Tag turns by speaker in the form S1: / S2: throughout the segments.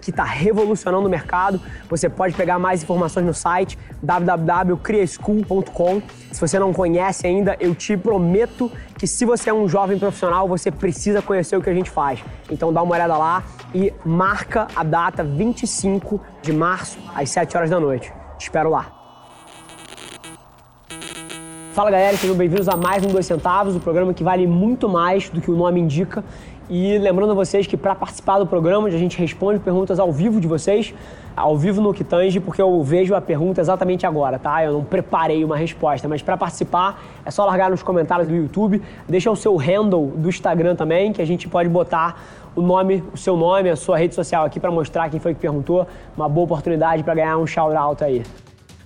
S1: que está revolucionando o mercado. Você pode pegar mais informações no site www.criaschool.com. Se você não conhece ainda, eu te prometo que se você é um jovem profissional, você precisa conhecer o que a gente faz. Então dá uma olhada lá e marca a data 25 de março às 7 horas da noite. Te espero lá. Fala galera, sejam bem-vindos a mais um Dois Centavos, o um programa que vale muito mais do que o nome indica. E lembrando a vocês que para participar do programa, a gente responde perguntas ao vivo de vocês, ao vivo no Kitange, porque eu vejo a pergunta exatamente agora, tá? Eu não preparei uma resposta, mas para participar é só largar nos comentários do YouTube, deixa o seu handle do Instagram também, que a gente pode botar o nome, o seu nome, a sua rede social aqui para mostrar quem foi que perguntou. Uma boa oportunidade para ganhar um shout out aí.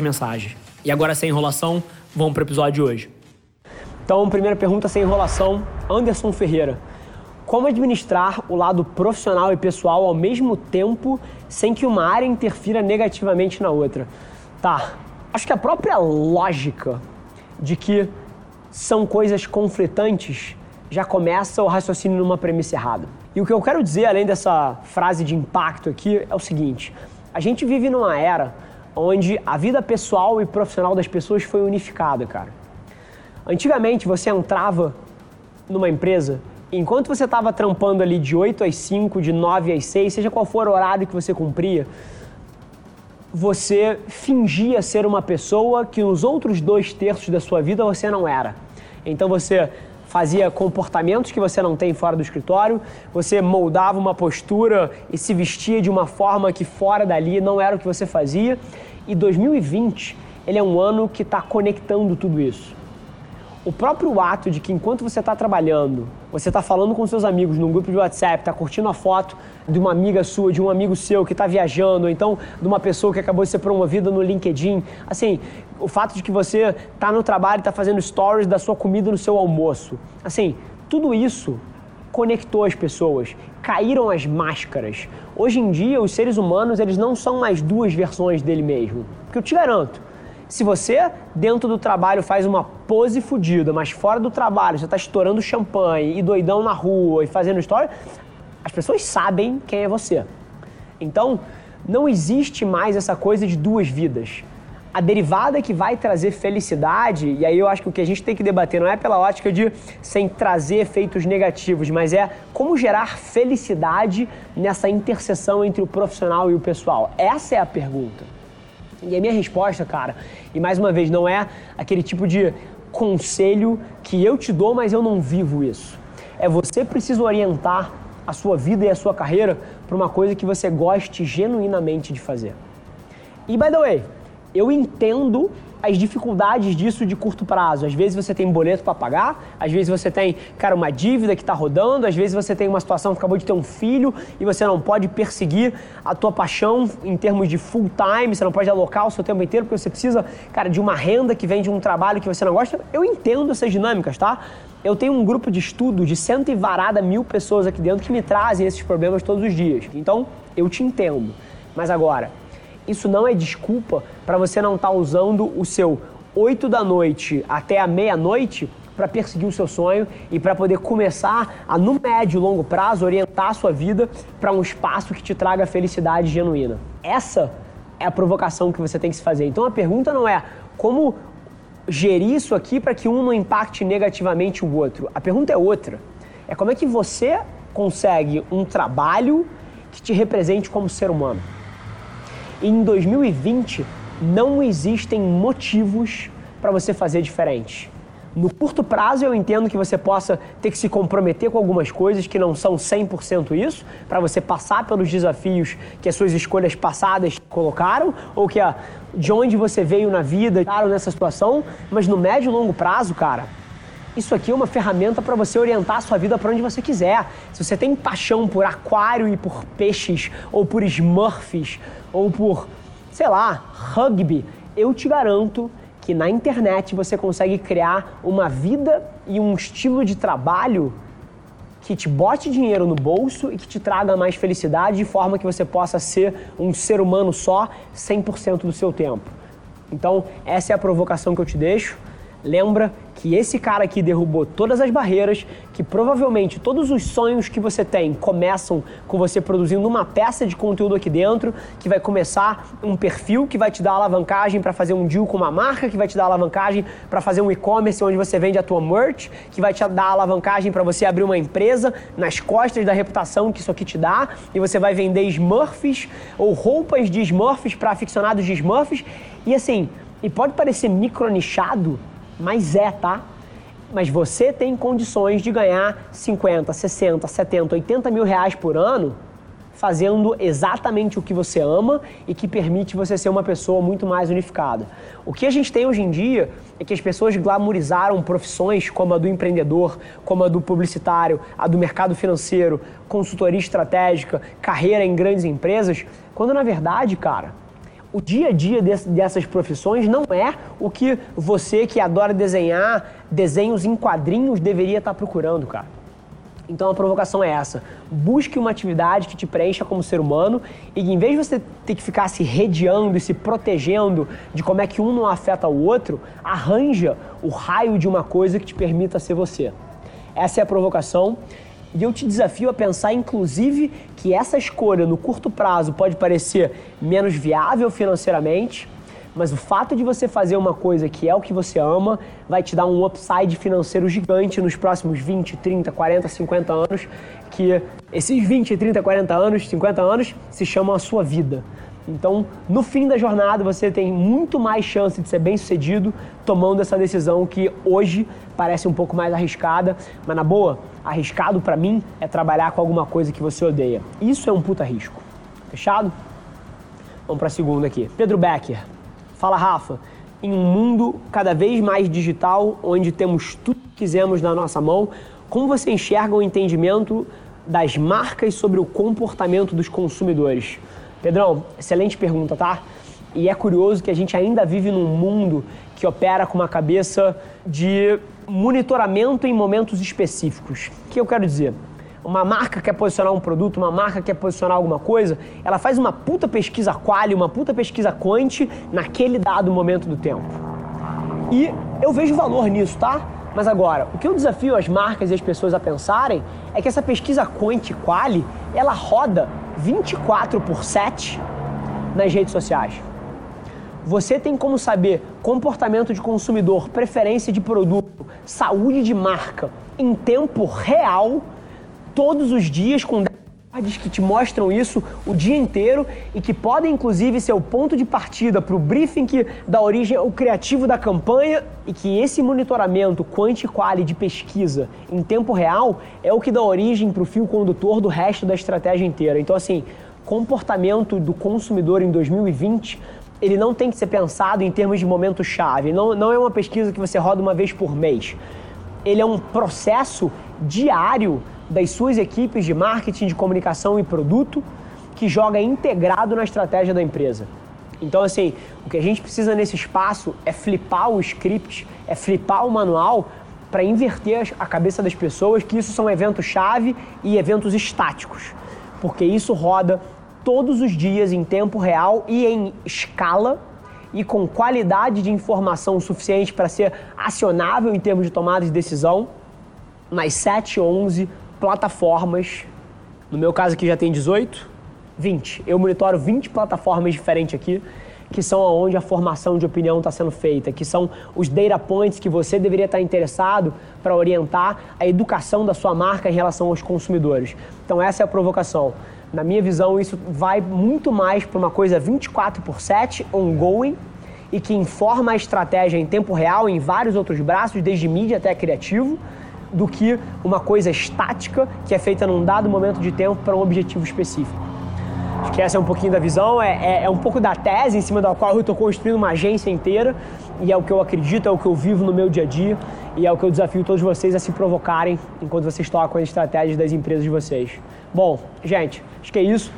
S1: mensagens. E agora, sem enrolação, vamos para o episódio de hoje. Então, primeira pergunta sem enrolação, Anderson Ferreira. Como administrar o lado profissional e pessoal ao mesmo tempo sem que uma área interfira negativamente na outra? Tá, acho que a própria lógica de que são coisas conflitantes já começa o raciocínio numa premissa errada. E o que eu quero dizer, além dessa frase de impacto aqui, é o seguinte: a gente vive numa era onde a vida pessoal e profissional das pessoas foi unificada, cara. Antigamente você entrava numa empresa, enquanto você estava trampando ali de 8 às 5, de 9 às 6, seja qual for o horário que você cumpria, você fingia ser uma pessoa que nos outros dois terços da sua vida você não era. Então você fazia comportamentos que você não tem fora do escritório, você moldava uma postura e se vestia de uma forma que fora dali não era o que você fazia. E 2020, ele é um ano que está conectando tudo isso. O próprio ato de que enquanto você está trabalhando, você está falando com seus amigos num grupo de WhatsApp, está curtindo a foto de uma amiga sua, de um amigo seu que está viajando, ou então de uma pessoa que acabou de ser promovida no LinkedIn. Assim, o fato de que você está no trabalho e está fazendo stories da sua comida no seu almoço. Assim, tudo isso conectou as pessoas, caíram as máscaras. Hoje em dia, os seres humanos eles não são mais duas versões dele mesmo. Porque eu te garanto, se você, dentro do trabalho, faz uma pose fodida, mas fora do trabalho você está estourando champanhe e doidão na rua e fazendo história, as pessoas sabem quem é você. Então, não existe mais essa coisa de duas vidas. A derivada que vai trazer felicidade, e aí eu acho que o que a gente tem que debater não é pela ótica de sem trazer efeitos negativos, mas é como gerar felicidade nessa interseção entre o profissional e o pessoal. Essa é a pergunta. E a minha resposta, cara, e mais uma vez, não é aquele tipo de conselho que eu te dou, mas eu não vivo isso. É você precisa orientar a sua vida e a sua carreira para uma coisa que você goste genuinamente de fazer. E by the way, eu entendo as dificuldades disso de curto prazo. Às vezes você tem boleto para pagar, às vezes você tem, cara, uma dívida que está rodando, às vezes você tem uma situação que acabou de ter um filho e você não pode perseguir a tua paixão em termos de full time, você não pode alocar o seu tempo inteiro porque você precisa, cara, de uma renda que vem de um trabalho que você não gosta. Eu entendo essas dinâmicas, tá? Eu tenho um grupo de estudo de cento e varada mil pessoas aqui dentro que me trazem esses problemas todos os dias. Então, eu te entendo. Mas agora, isso não é desculpa para você não estar tá usando o seu 8 da noite até a meia-noite para perseguir o seu sonho e para poder começar a, no médio e longo prazo, orientar a sua vida para um espaço que te traga felicidade genuína. Essa é a provocação que você tem que se fazer. Então a pergunta não é como gerir isso aqui para que um não impacte negativamente o outro. A pergunta é outra. É como é que você consegue um trabalho que te represente como ser humano. Em 2020 não existem motivos para você fazer diferente. No curto prazo, eu entendo que você possa ter que se comprometer com algumas coisas que não são 100% isso, para você passar pelos desafios que as suas escolhas passadas colocaram, ou que a, de onde você veio na vida, nessa situação, mas no médio e longo prazo, cara, isso aqui é uma ferramenta para você orientar a sua vida para onde você quiser. Se você tem paixão por aquário e por peixes, ou por smurfs, ou por, sei lá, rugby, eu te garanto que na internet você consegue criar uma vida e um estilo de trabalho que te bote dinheiro no bolso e que te traga mais felicidade de forma que você possa ser um ser humano só 100% do seu tempo. Então, essa é a provocação que eu te deixo. Lembra que esse cara aqui derrubou todas as barreiras, que provavelmente todos os sonhos que você tem começam com você produzindo uma peça de conteúdo aqui dentro, que vai começar um perfil que vai te dar alavancagem para fazer um deal com uma marca, que vai te dar alavancagem para fazer um e-commerce onde você vende a tua merch, que vai te dar alavancagem para você abrir uma empresa nas costas da reputação que isso aqui te dá, e você vai vender Smurfs ou roupas de Smurfs para aficionados de Smurfs. E assim, e pode parecer micronichado, mas é, tá? Mas você tem condições de ganhar 50, 60, 70, 80 mil reais por ano fazendo exatamente o que você ama e que permite você ser uma pessoa muito mais unificada. O que a gente tem hoje em dia é que as pessoas glamorizaram profissões como a do empreendedor, como a do publicitário, a do mercado financeiro, consultoria estratégica, carreira em grandes empresas, quando na verdade, cara, o dia a dia dessas profissões não é o que você que adora desenhar desenhos em quadrinhos deveria estar procurando, cara. Então a provocação é essa: busque uma atividade que te preencha como ser humano e em vez de você ter que ficar se rediando e se protegendo de como é que um não afeta o outro, arranja o raio de uma coisa que te permita ser você. Essa é a provocação. E eu te desafio a pensar, inclusive, que essa escolha no curto prazo pode parecer menos viável financeiramente, mas o fato de você fazer uma coisa que é o que você ama vai te dar um upside financeiro gigante nos próximos 20, 30, 40, 50 anos, que esses 20, 30, 40 anos, 50 anos se chamam a sua vida. Então, no fim da jornada, você tem muito mais chance de ser bem sucedido tomando essa decisão que hoje parece um pouco mais arriscada, mas na boa, arriscado para mim é trabalhar com alguma coisa que você odeia. Isso é um puta risco. Fechado? Vamos para a segunda aqui. Pedro Becker. Fala, Rafa. Em um mundo cada vez mais digital, onde temos tudo que quisermos na nossa mão, como você enxerga o entendimento das marcas sobre o comportamento dos consumidores? Pedrão, excelente pergunta, tá? E é curioso que a gente ainda vive num mundo que opera com uma cabeça de monitoramento em momentos específicos. O que eu quero dizer? Uma marca quer posicionar um produto, uma marca quer posicionar alguma coisa, ela faz uma puta pesquisa quali, uma puta pesquisa quant naquele dado momento do tempo. E eu vejo valor nisso, tá? Mas agora, o que eu desafio as marcas e as pessoas a pensarem é que essa pesquisa quant quali, ela roda 24 por 7 nas redes sociais. Você tem como saber comportamento de consumidor, preferência de produto, saúde de marca em tempo real, todos os dias, com dados que te mostram isso o dia inteiro e que podem inclusive ser o ponto de partida para o briefing que dá origem ao criativo da campanha e que esse monitoramento quanti quali de pesquisa em tempo real é o que dá origem para o fio condutor do resto da estratégia inteira. Então assim, comportamento do consumidor em 2020 ele não tem que ser pensado em termos de momento-chave. Não, não é uma pesquisa que você roda uma vez por mês. Ele é um processo diário das suas equipes de marketing, de comunicação e produto que joga integrado na estratégia da empresa. Então, assim, o que a gente precisa nesse espaço é flipar o script, é flipar o manual para inverter a cabeça das pessoas que isso são eventos-chave e eventos estáticos. Porque isso roda todos os dias em tempo real e em escala e com qualidade de informação suficiente para ser acionável em termos de tomada de decisão nas 7, 11 plataformas. No meu caso aqui já tem 18, 20. Eu monitoro 20 plataformas diferentes aqui, que são onde a formação de opinião está sendo feita, que são os data points que você deveria estar interessado para orientar a educação da sua marca em relação aos consumidores. Então essa é a provocação Na minha visão, isso vai muito mais para uma coisa 24 por 7, ongoing, e que informa a estratégia em tempo real em vários outros braços, desde mídia até criativo, do que uma coisa estática que é feita num dado momento de tempo para um objetivo específico. Acho que essa é um pouquinho da visão, é, é, é um pouco da tese em cima da qual eu estou construindo uma agência inteira e é o que eu acredito, é o que eu vivo no meu dia a dia e é o que eu desafio todos vocês a se provocarem enquanto vocês tocam as estratégias das empresas de vocês. Bom, gente, acho que é isso.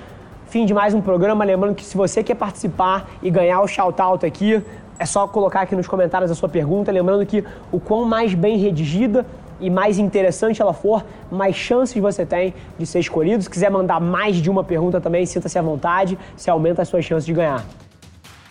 S1: Fim de mais um programa. Lembrando que se você quer participar e ganhar o shout-out aqui, é só colocar aqui nos comentários a sua pergunta. Lembrando que o quão mais bem redigida e mais interessante ela for, mais chances você tem de ser escolhido. Se quiser mandar mais de uma pergunta também, sinta-se à vontade, se aumenta as suas chances de ganhar.